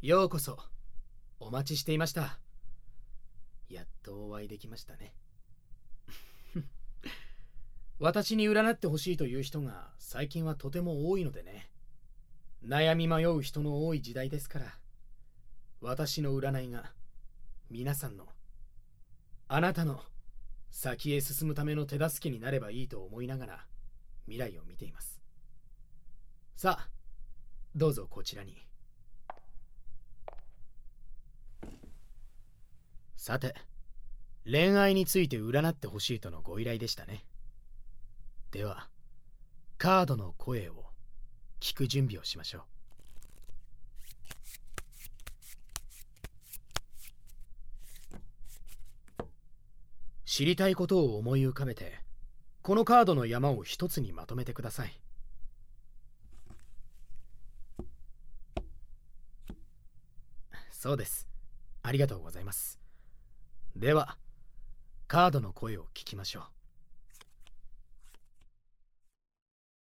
ようこそ。お待ちしていました。やっとお会いできましたね。私に占ってほしいという人が最近はとても多いのでね。悩み迷う人の多い時代ですから。私の占いが皆さんのあなたの先へ進むための手助けになればいいと思いながら未来を見ています。さあどうぞこちらに。さて恋愛について占ってほしいとのご依頼でしたね。ではカードの声を聞く準備をしましょう。知りたいことを思い浮かべてこのカードの山を一つにまとめてください。そうです。ありがとうございます。ではカードの声を聞きましょう。